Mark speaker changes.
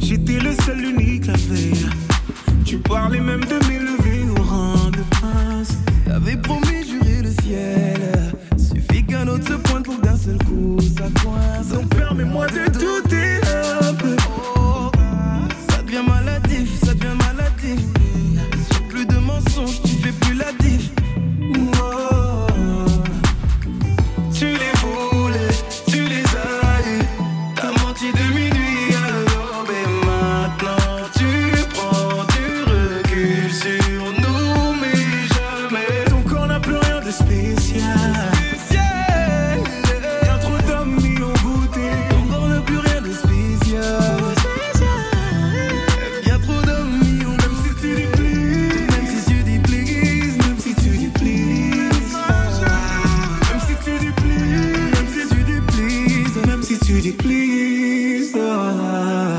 Speaker 1: J'étais le seul unique la veille. Tu parlais même de m'élever au rang de prince. T'avais promis, jurer le ciel. Suffit qu'un autre se pointe pour d'un seul coup ça coince. Donc permets-moi de tout please the